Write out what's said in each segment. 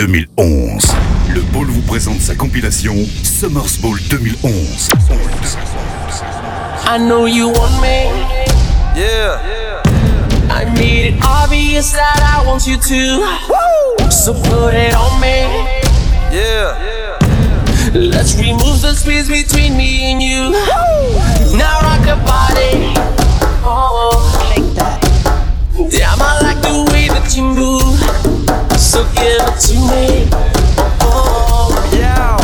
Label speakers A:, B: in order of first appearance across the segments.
A: 2011. Le Ball vous présente sa compilation Summers Ball 2011.
B: I know you want me.
C: Yeah.
B: I made it obvious that I want you to. So put it on me.
C: Yeah.
B: Let's remove the space between me and you. Now rock your body. Oh,
D: Shake that.
B: damn, I like the way that you move. So give it to me. Oh,
C: Yeah.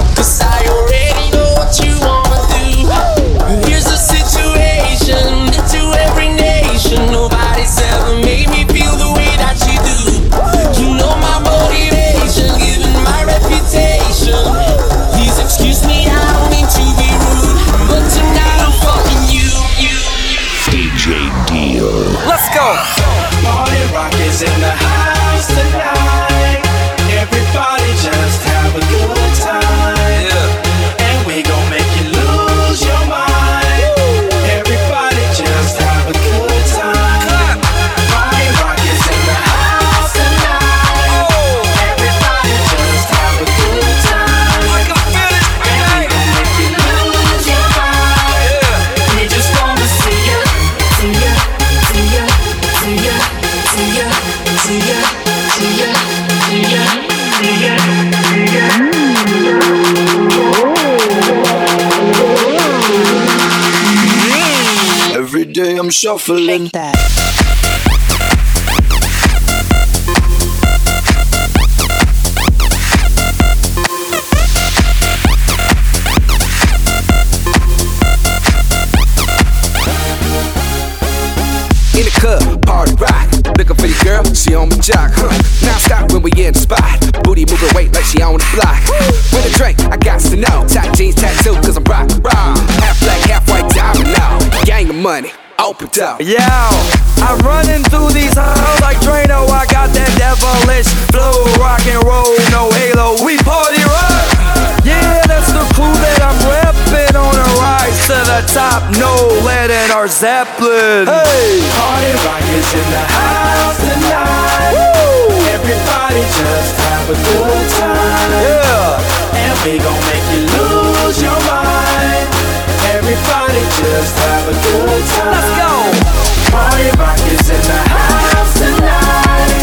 E: Shuffling.
D: Shake that.
F: In the club, party rock. Looking for your girl, she on my jock. Huh. Now stop when we in the spot. Booty moving weight like she on the block. With a drink, I got to know. Tight jeans, tattoo, cause I'm rock, raw. Half black, half white, diamond now. Gang of money, open up.
C: Yo, I'm running through these halls like Drano. I got that devilish flow, rock and roll, no halo. We party rock. Yeah, that's the crew that I'm repping on a rise to the top. No lead in our Zeppelin. Hey,
E: Party rock is in the house tonight. Everybody just have a good time.
C: yeah.
E: And we gon' make you lose your mind. Everybody just have a good time.
C: Let's go.
E: Party rock is in the house tonight.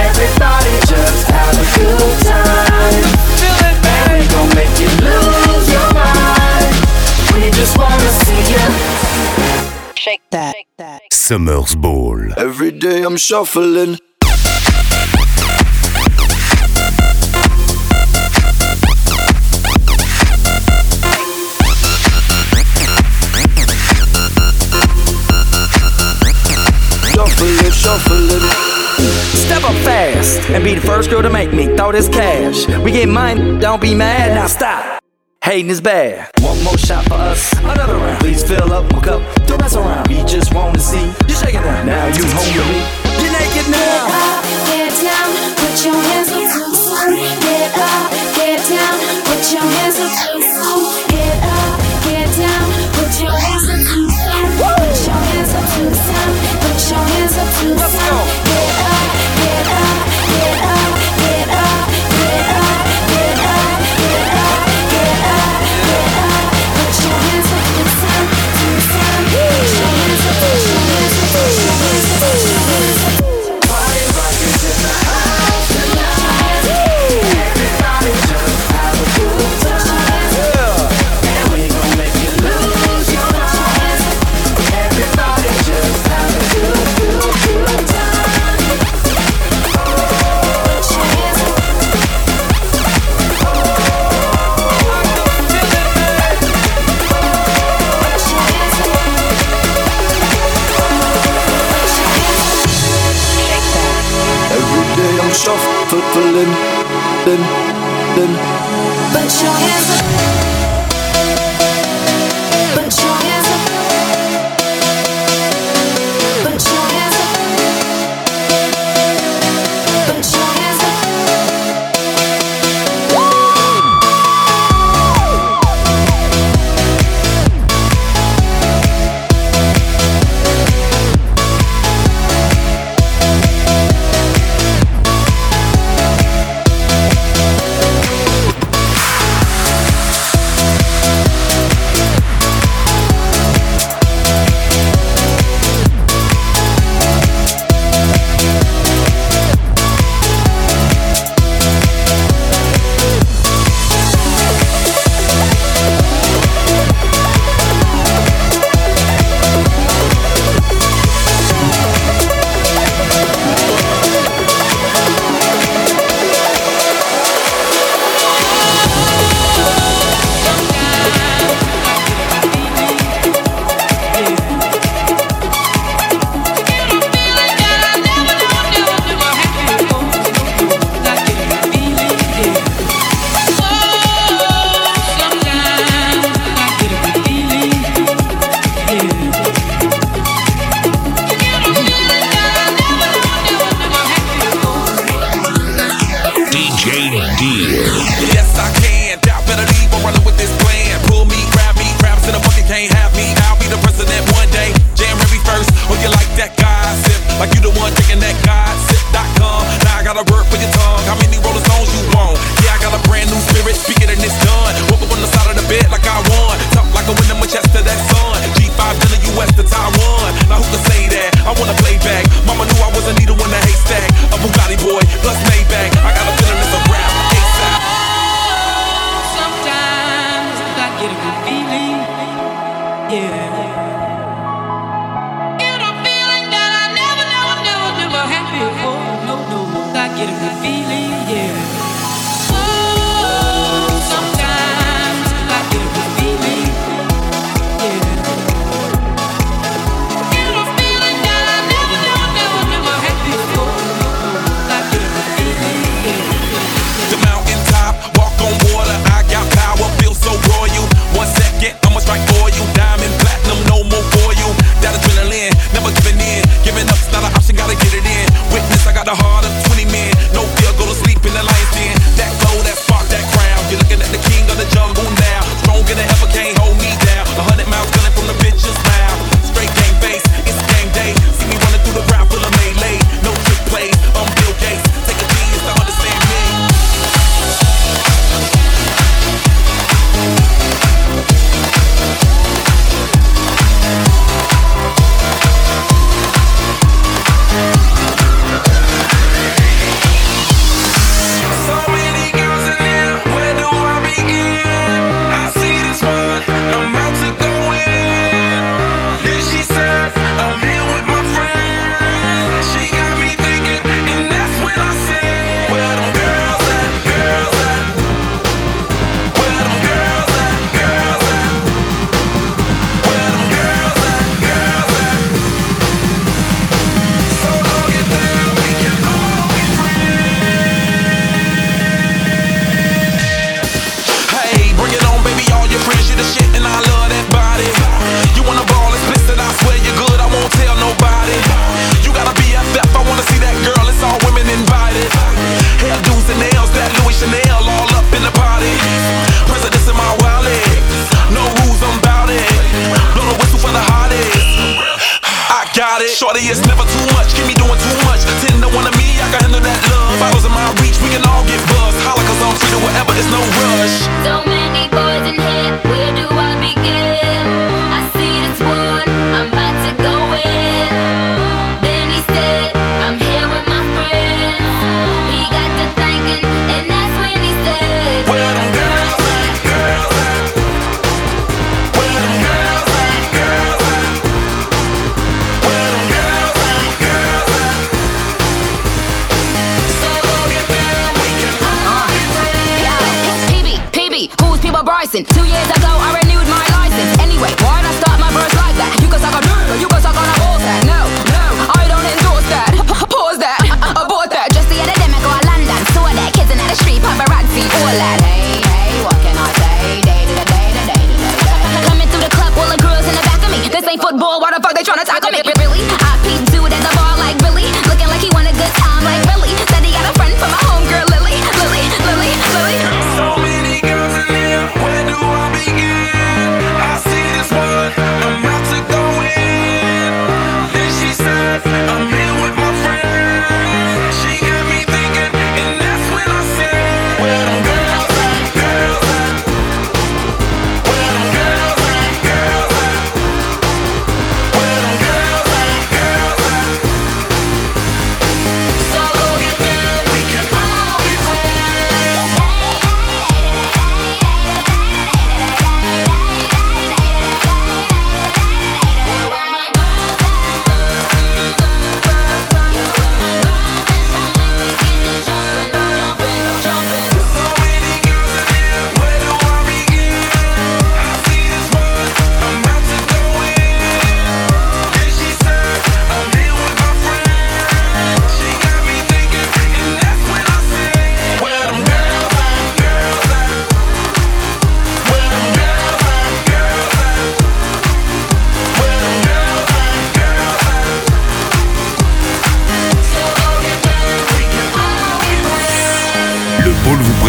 E: Everybody just have a good time.
C: Feel it,
E: And we
C: baby.
E: gon' make you lose your mind. We just wanna see ya.
D: Shake that. Shake that.
A: Summers Ball.
E: Every day I'm shuffling.
C: Step up fast and be the first girl to make me throw this cash. We get mine, don't be mad. Now stop. Hating is bad. One more shot for us, another round. Please fill up my cup, don't mess around. We just wanna see you shaking that. Now you home with me. You're naked now.
G: Get up, get down, put your hands up to. Get up, get down, put your hands to up, get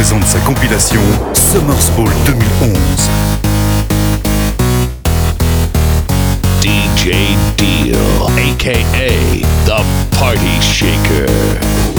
A: présente sa compilation Summer's Ball 2011.
H: DJ Deal, aka The Party Shaker.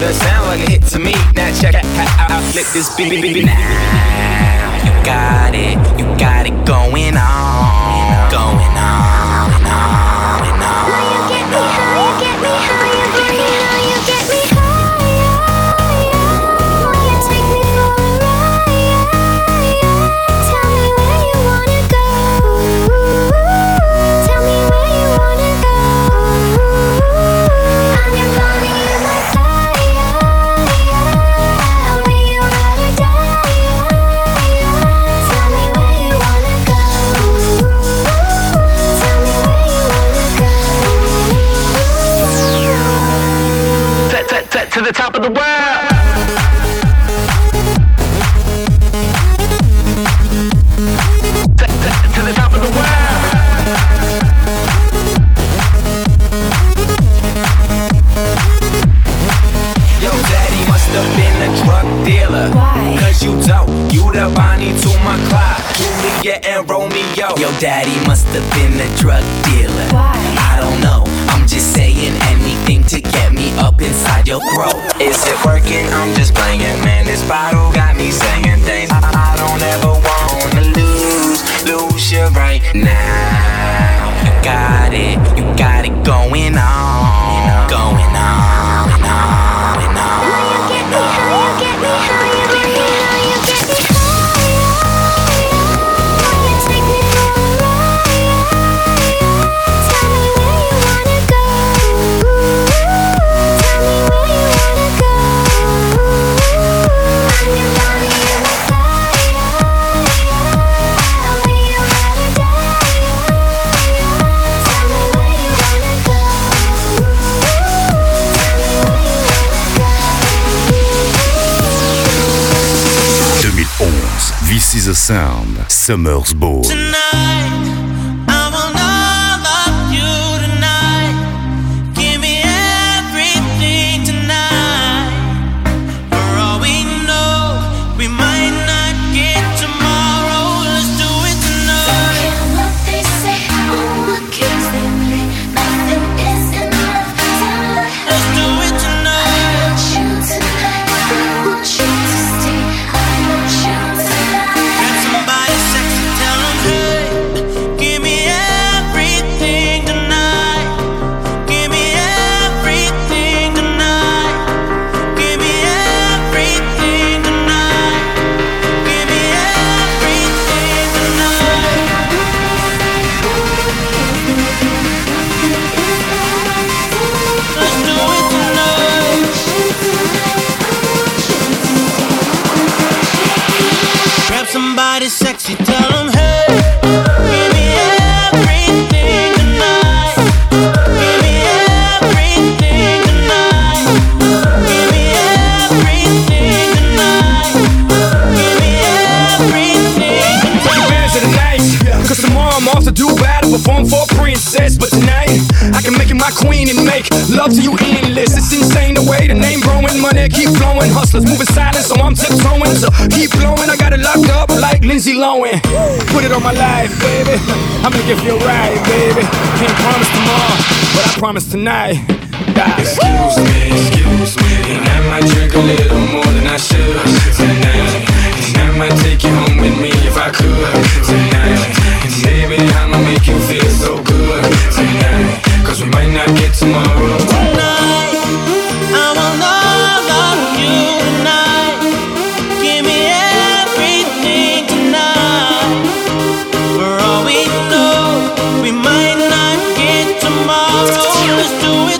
I: know the
J: sound like a hit to me. Now check out how I flip this beat.
I: Now you got it, you got it going on, going on and on and on. Summersbow. tonight. just doing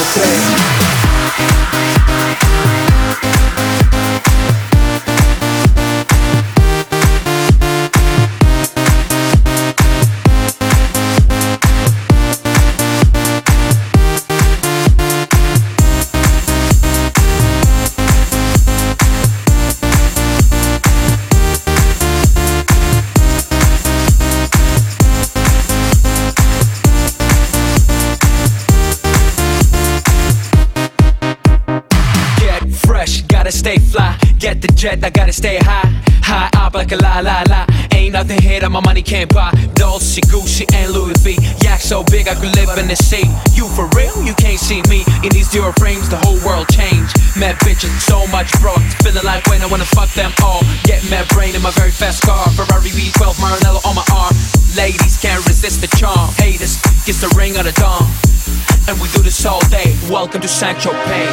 I: to
E: Central
I: The jet, I gotta stay high. High up like a la la la. Ain't nothing here that my money can't buy. Dolce, Gucci, and Louis V. Yak so big I could live in the sea. You for real? You can't see me in these zero frames. The whole world changed. Mad bitches, so much broke. Feeling like when I wanna fuck them all. Get mad brain in my very fast car. Ferrari V12 Maranello on my arm. Ladies can't resist the charm. Haters, gets the ring of the dawn. And we do this all day. Welcome to St. Tropez.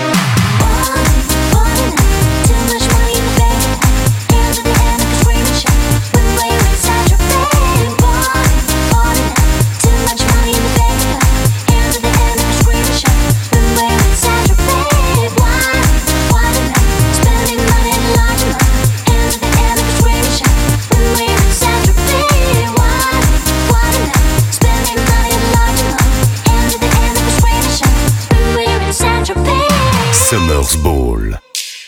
A: Summers Ball.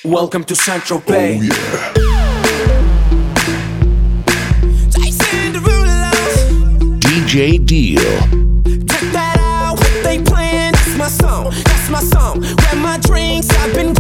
E: Welcome to St. Tropez.
H: DJ Deal.
K: Check that out, what they playing? That's my song, that's my song. Grab my drinks, I've been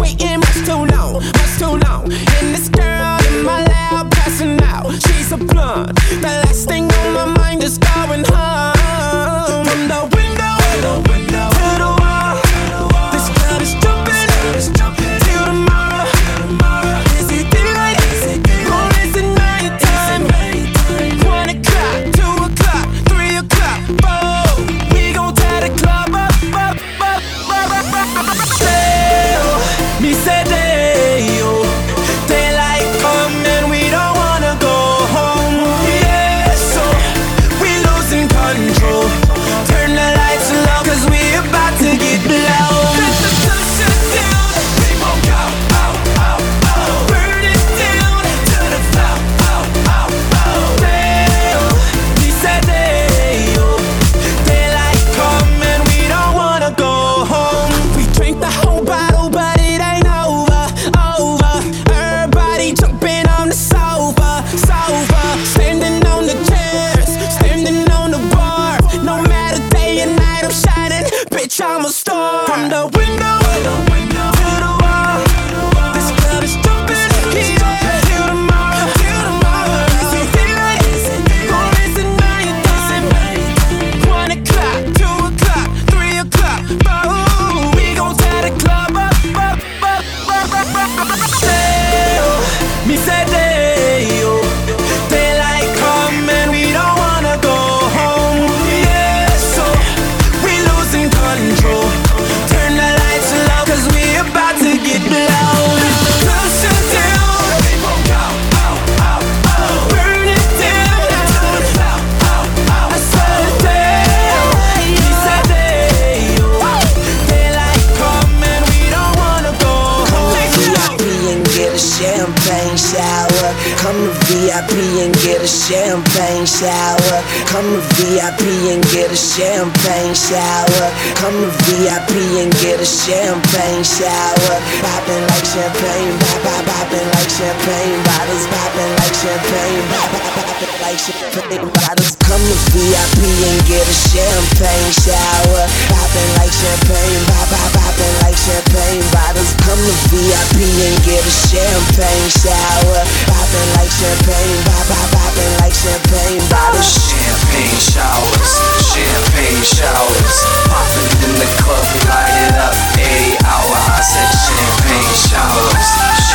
L: shower. Come to VIP and get a champagne shower. Come to VIP and get a champagne shower. Popping like champagne, pop, pop, popping like champagne bottles, popping like champagne, pop, pop, popping like champagne bottles. Come to VIP and get a champagne shower. Popping like champagne, pop, pop, popping like champagne bottles. Come to VIP and get a champagne shower. Popping like champagne, pop, pop, popping like champagne bottles.
M: Champagne showers, champagne showers. Popping in the club, we light it up. 80 hour, I said champagne showers,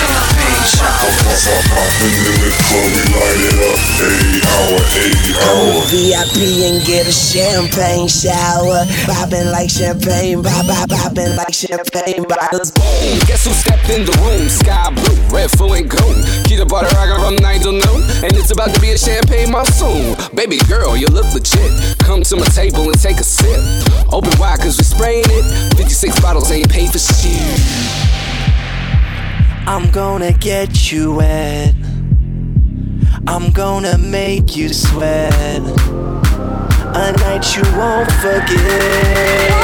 M: champagne showers.
N: Popping in the club, we light it up. 80 hour, 80 hour.
L: VIP and get a champagne shower. Popping like champagne, pop, pop, popping like champagne bottles.
O: Boom, guess who stepped in the room? Sky blue, red, full and gold. Keep the butter rockin' from night till noon. And it's about to be a champagne monsoon. Baby girl, you look legit. Come to my table and take a sip. Open wide, cause we spraying it. 56 bottles ain't paid for shit.
I: I'm gonna get you wet. I'm gonna make you sweat. A night you won't forget.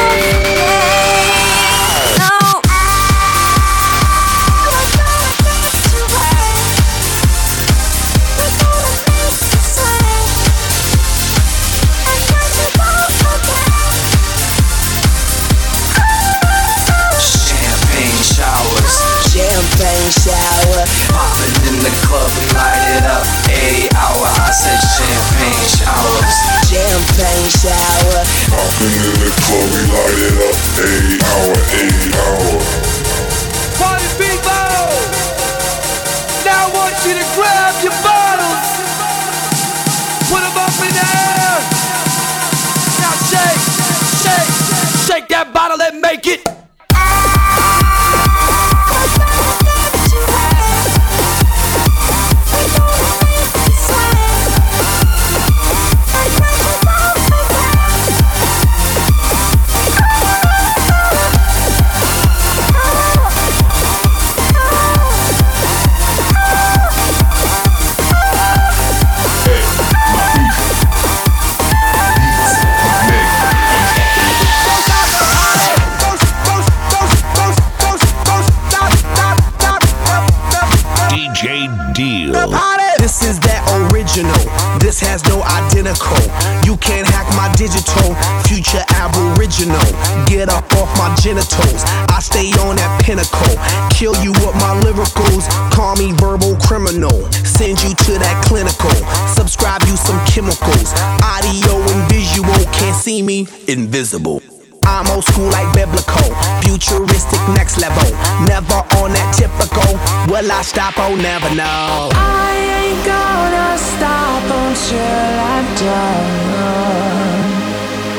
G: Until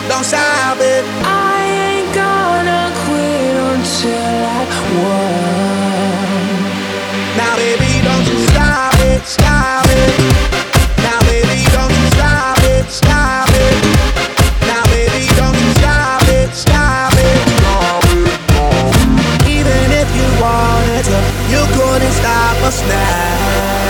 P: Don't stop it.
G: I ain't gonna quit until I won.
P: Now, baby, don't you stop it, stop it. Now, baby, don't you stop it, stop it. Now, baby, don't you stop it, stop it. Even if you wanted to, you couldn't stop us now.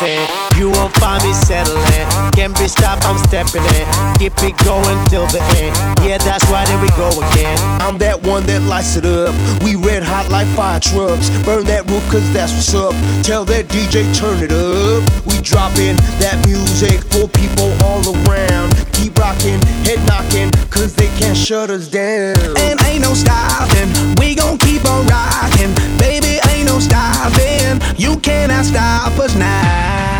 Q: You won't find me settling. Can't be stopped, I'm stepping in. Keep it going till the end. Yeah, that's why there we go again.
P: I'm that one that lights it up. We red hot like fire trucks. Burn that roof cause that's what's up. Tell that DJ turn it up. We dropping that music for people all around. Keep rocking, head knocking, cause can't shut us down. And ain't no stopping, we gon' keep on rocking. Baby, ain't no stopping. You cannot stop us now.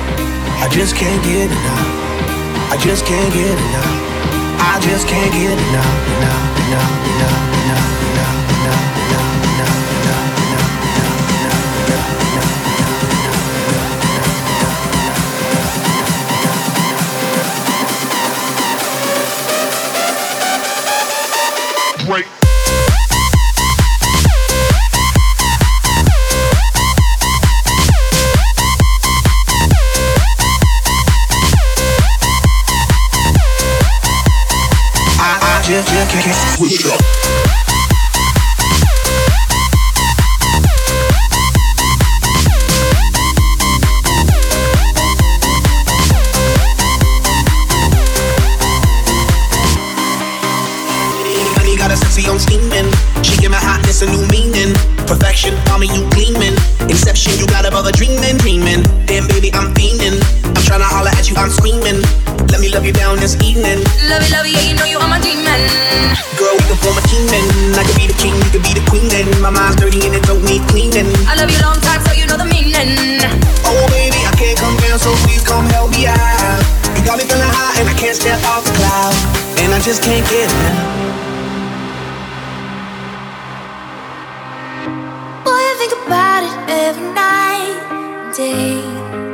P: I just can't get enough. I just can't get enough. I just can't get enough. Enough, enough, enough, switch it up. Honey got a sexy on steaming. She give my hotness a new meaning. Perfection, mommy, you gleaming. Inception, you got above a dreaming, dreaming. Damn, baby, I'm fiending. I'm tryna holler at you, I'm screaming. Let me love you down this evening.
R: Love it, love it, yeah, you know you are my demon.
P: Girl, we can form a team and I could be the king, you could be the queen. And my mind's dirty and it don't need cleaning.
R: I love you long time, so you know the meaning.
P: Oh, baby, I can't come down, so please come help me out. You got me feeling high and I can't step off the cloud. And I just can't get enough.
R: Boy, I think about it every night. see.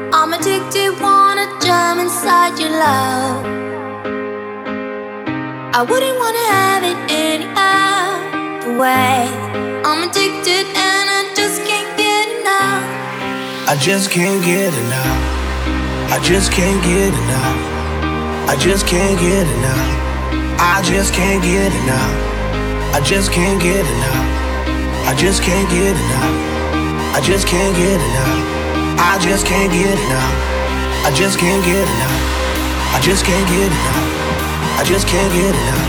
R: I'm addicted, wanna jump inside your love. I wouldn't wanna have it any other way. I'm addicted and. I just can't get enough.
P: I just can't get enough. I just can't get enough. I just can't get enough. I just can't get enough. I just can't get enough. I just can't get enough. I just can't get enough. I just can't get enough. I just can't get enough.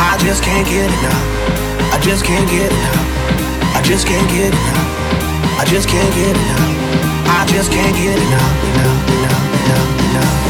P: I just can't get enough. I just can't get enough. I just can't get enough. I just can't get enough. I just can't get enough. Enough, enough, enough, enough,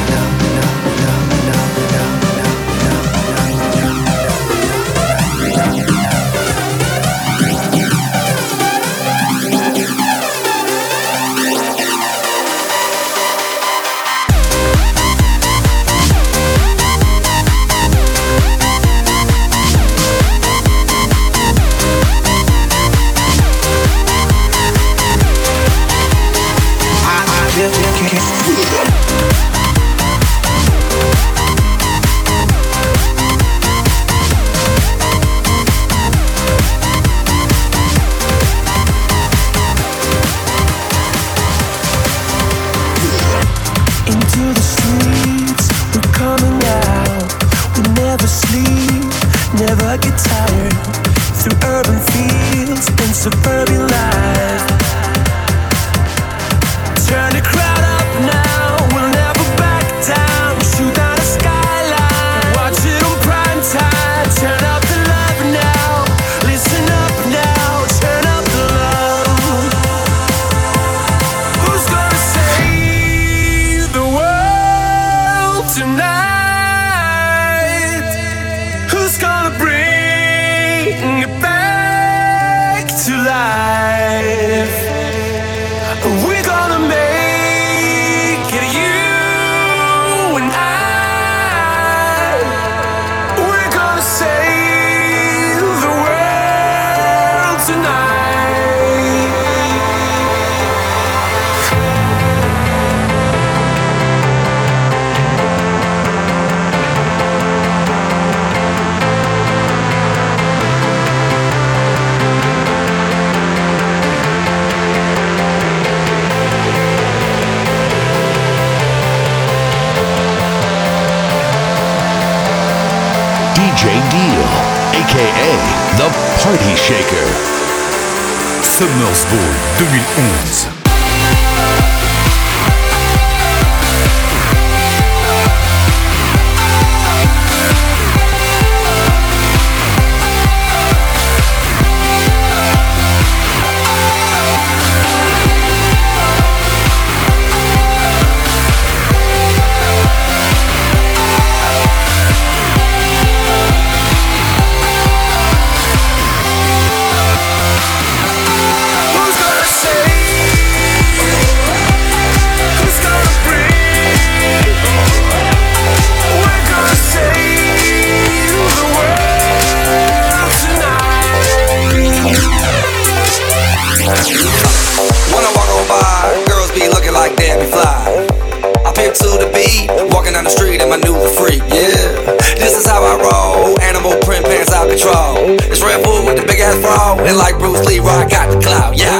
H: DJ Deal, aka The Party Shaker.
A: Summers Ball 2011.
M: My new freak, yeah. This is how I roll, animal print pants out control. It's Red Bull with the big ass bra, and like Bruce Lee, I got the clout, yeah.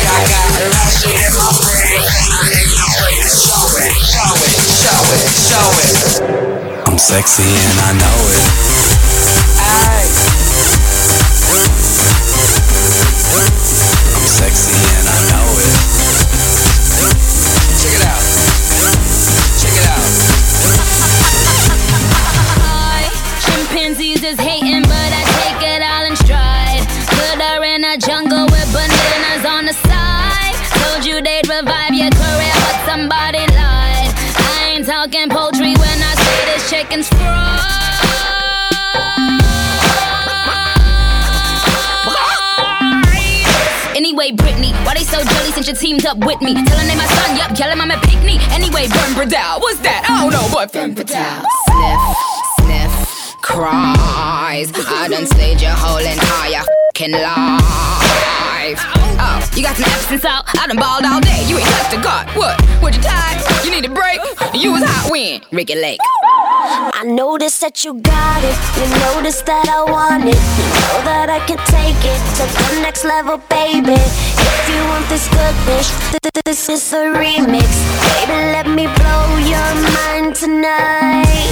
M: I got in my brain. Show it, show it, show it, show it.
S: I'm sexy and I know it. I'm sexy and I know it.
T: Revive your career, but somebody lied. I ain't talking poultry when I say this chicken's fried. Anyway, Britney, why they so jelly since you teamed up with me? Tell her name my son, yup, yell him I'm a picnic. Anyway, Burn Bradell, what's that? I don't know, but Femme Fatale.
U: Sniff, sniff, cries. I done slayed your whole entire fucking life.
T: Oh, you got some absence out? I done balled all day. You ain't touched a god. What? What you tired? You need a break? You was hot when? Ricki Lake.
I: I noticed that you got it. You noticed that I want it. You know that I can take it to the next level, baby. If you want this goodness, th- th- this is a remix. Baby, let me blow your mind tonight.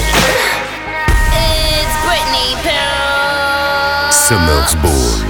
T: It's Britney Pills.
A: Summers Ball.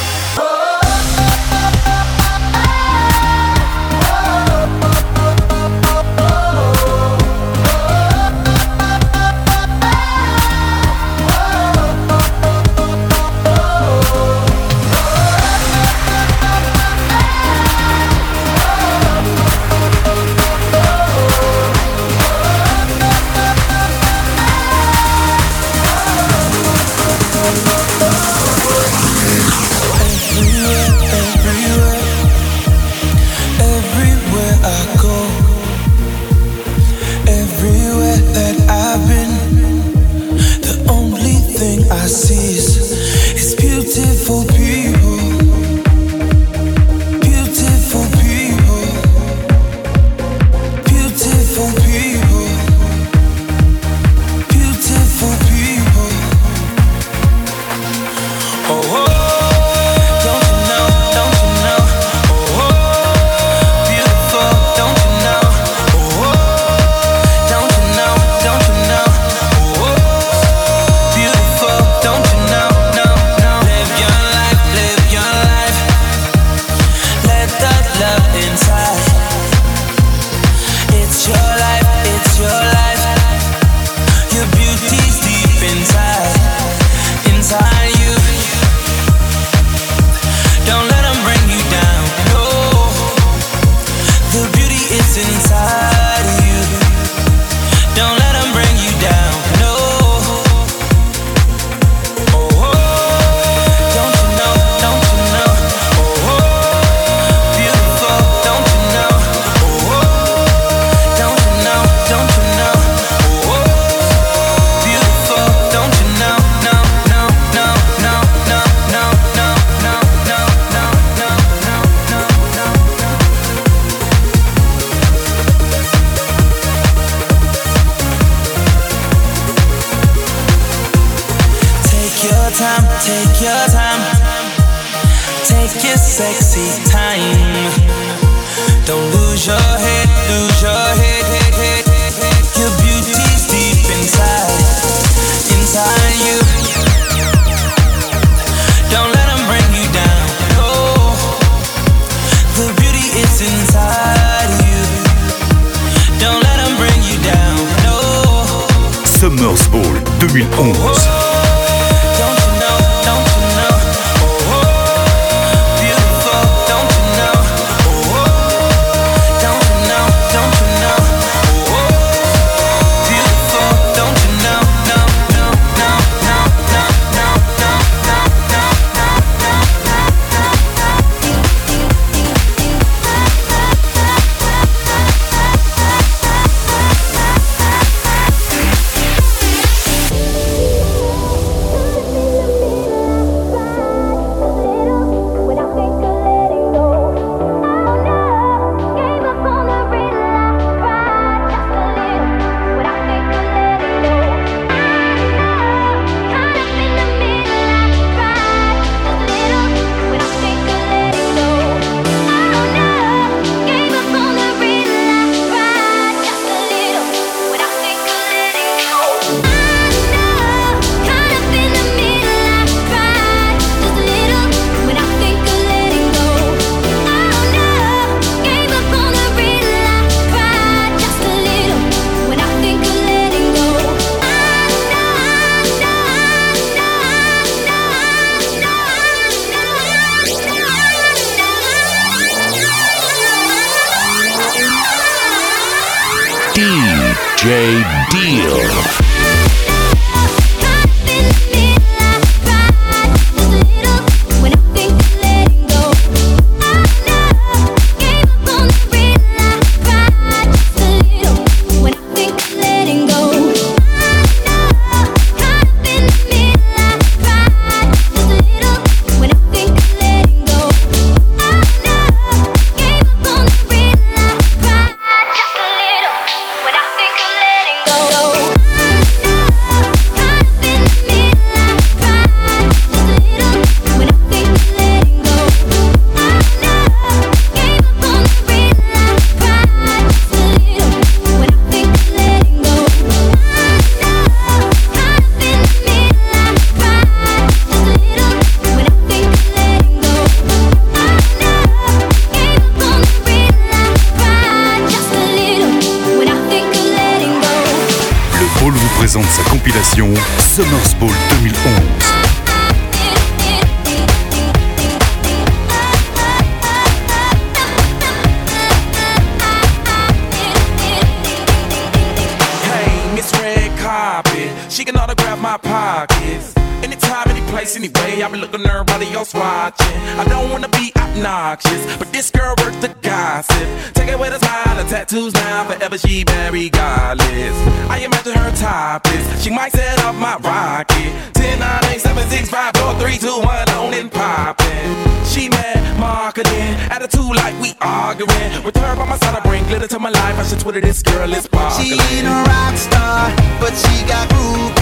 V: She been regardless. I imagine her topless, she might set up my rocket. 10, 9, 8, 7, 6, 5, 4, 3, 2, 1, on and poppin'. She mad marketing, attitude like we arguing. With her by my side, I bring glitter to my life. I should Twitter this girl is sparkling.
P: She ain't a rock star, but she got groupies.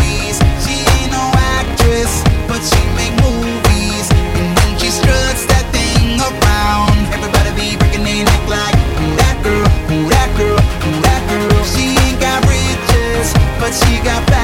P: But she got fashion.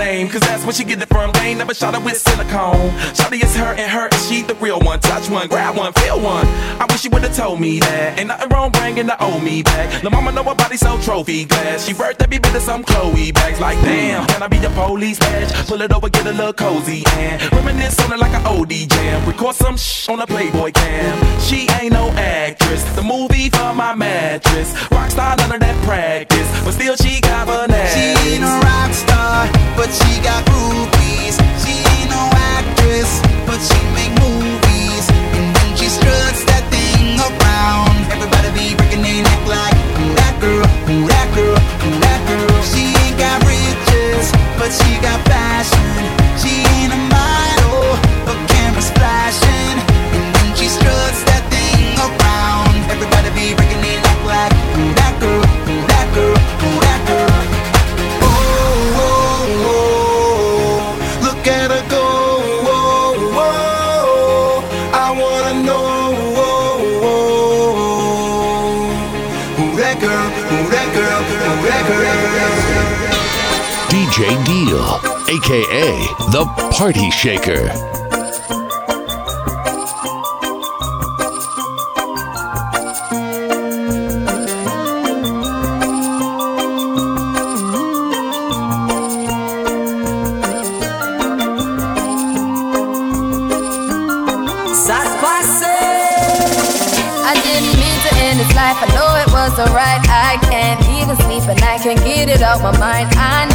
V: Name, cause that's where she get it from. They ain't never shot her with silicone. Shawty is her and her, and she the real one. Touch one, grab one, feel one. I wish you would've told me that. Ain't nothing wrong bringing the owe me back. The mama know her body so trophy glass. She birthed every bit of some Chloe bags. Like, damn, can I be the police badge? Pull it over, get a little cozy, and reminisce on it like an OD jam. Record some shh on a Playboy cam. She ain't no actress. The movie for my mattress. Rockstar, none of that practice. But still, she got bananas.
P: She ain't a rock star, but she got groupies. She ain't no actress, but she make movies. And when she struts that thing around, everybody be breaking their neck like, Ooh, that girl, ooh, that girl, ooh, that girl. She ain't got riches, but she got fashion.
H: Aka The Party Shaker.
W: I didn't mean to end life. I know it wasn't right. I can't even sleep and I can't get it out my mind. I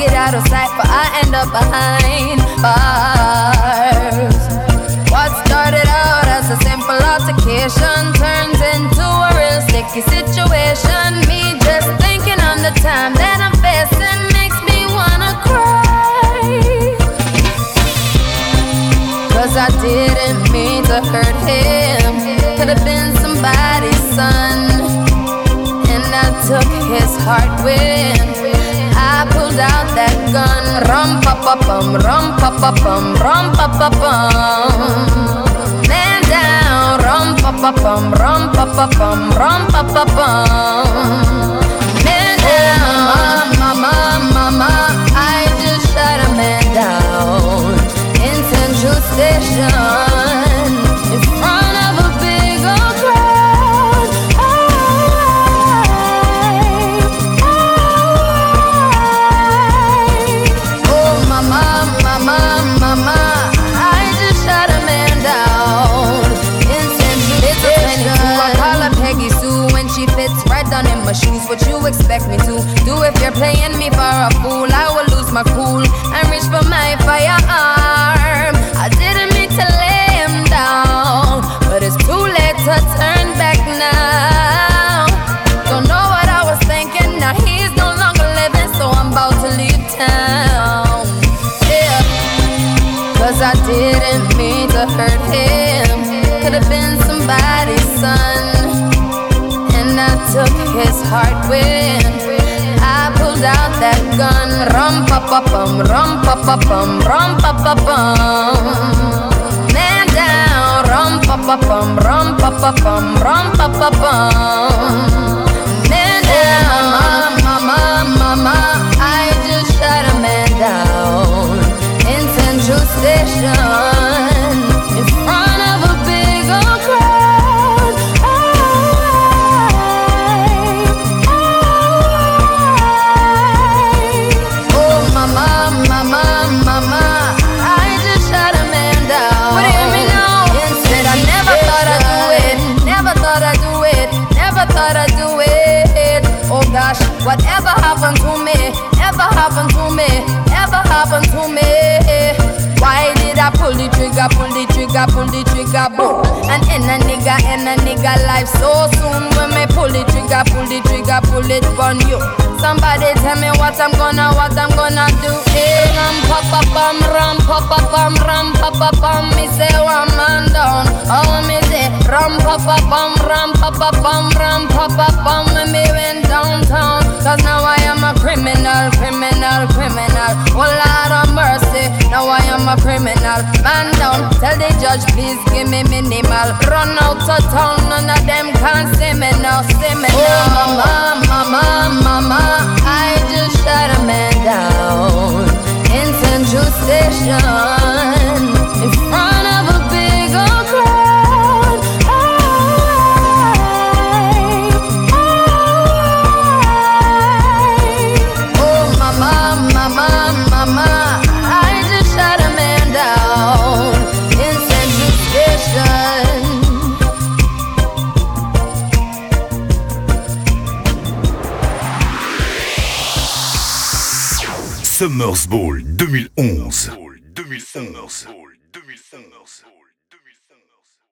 W: get out of sight, but I end up behind bars. What started out as a simple altercation turns into a real sticky situation. Me just thinking on the time that I'm facing makes me wanna cry. Cause I didn't mean to hurt him. Could have been somebody's son. And I took his heart when I pulled out that gun. Rum pa pa bum, rum pa pa bum, rum pa pa bum. Man down, rum pa pa bum, rum pa pa bum, rum pa pa bum. Man down, mama, mama, I just shot a man down in Central Station expect me to do if you're playing me for a fool? I will lose my cool and reach for my firearm. I didn't mean to lay him down, but it's too late to turn back now. Don't know what I was thinking. Now he's no longer living, so I'm about to leave town. Yeah. Cause I didn't mean to hurt him. Could have been somebody's son. Took his heart when I pulled out that gun. Rum pa pa bum, rum pa pa bum, rum pa pa bum. Man down, rum pa pa bum, rum pa pa bum, rum pa pa bum. Man down, mama, mama, mama. I just shot a man down in Central Station whatever trigger, pull the trigger, pull the trigger, boom? And in a nigga, in a nigga life so soon. When me pull the trigger, pull the trigger, pull it on you. Somebody tell me what I'm gonna, what I'm gonna do. Hey, ram pa pa bum, ram pa pa bum, ram pa pa bum. Me say one man down. Oh me say ram pa pa bum, ram pa pa bum, ram pa pa bum. When me went downtown, cause now I am a criminal, criminal, criminal. Oh Lord of mercy, now I am a criminal. Man down, tell the judge please give me minimal. Run out of town, none of them can see me now, see me oh, now. Oh mama, mama, mama, I just shot a man down in Central Station in front
A: Summers Ball 2011. 2011.